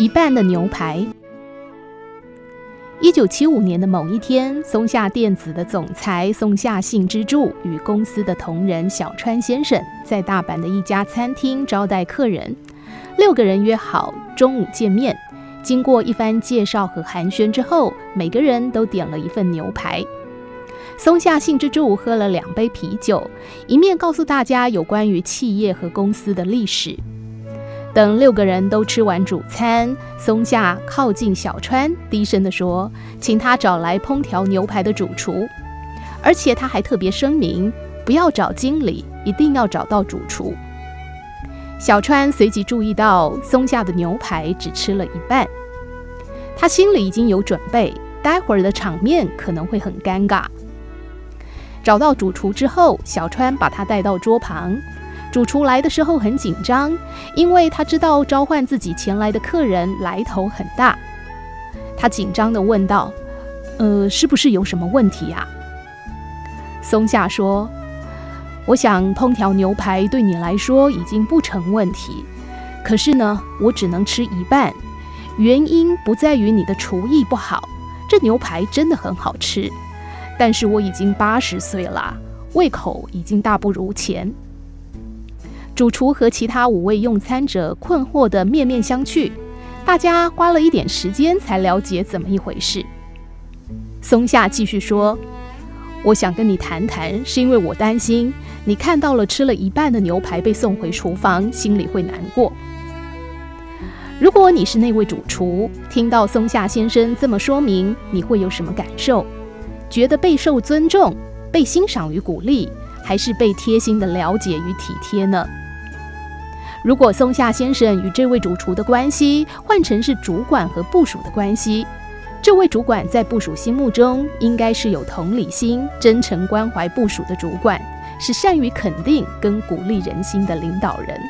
一半的牛排。一九七五年的某一天，松下电子的总裁松下幸之助与公司的同仁小川先生在大阪的一家餐厅招待客人。六个人约好中午见面。经过一番介绍和寒暄之后，每个人都点了一份牛排。松下幸之助喝了两杯啤酒，一面告诉大家有关于企业和公司的历史。等六个人都吃完主餐，松下靠近小川，低声地说：“请他找来烹调牛排的主厨，而且他还特别声明，不要找经理，一定要找到主厨。”小川随即注意到松下的牛排只吃了一半，他心里已经有准备，待会儿的场面可能会很尴尬。找到主厨之后，小川把他带到桌旁。主厨来的时候很紧张，因为他知道召唤自己前来的客人来头很大。他紧张地问道：“呃，是不是有什么问题呀？”松下说。我想烹调牛排对你来说已经不成问题，可是呢，我只能吃一半。原因不在于你的厨艺不好，这牛排真的很好吃。但是我已经八十岁了，胃口已经大不如前。主厨和其他五位用餐者困惑地面面相觑，大家花了一点时间才了解怎么一回事。松下继续说。我想跟你谈谈，是因为我担心你看到了吃了一半的牛排被送回厨房，心里会难过。如果你是那位主厨，听到松下先生这么说明，你会有什么感受？觉得备受尊重、被欣赏与鼓励，还是被贴心的了解与体贴呢？如果松下先生与这位主厨的关系换成是主管和部署的关系？这位主管在部署心目中应该是有同理心、真诚关怀部署的主管，是善于肯定跟鼓励人心的领导人。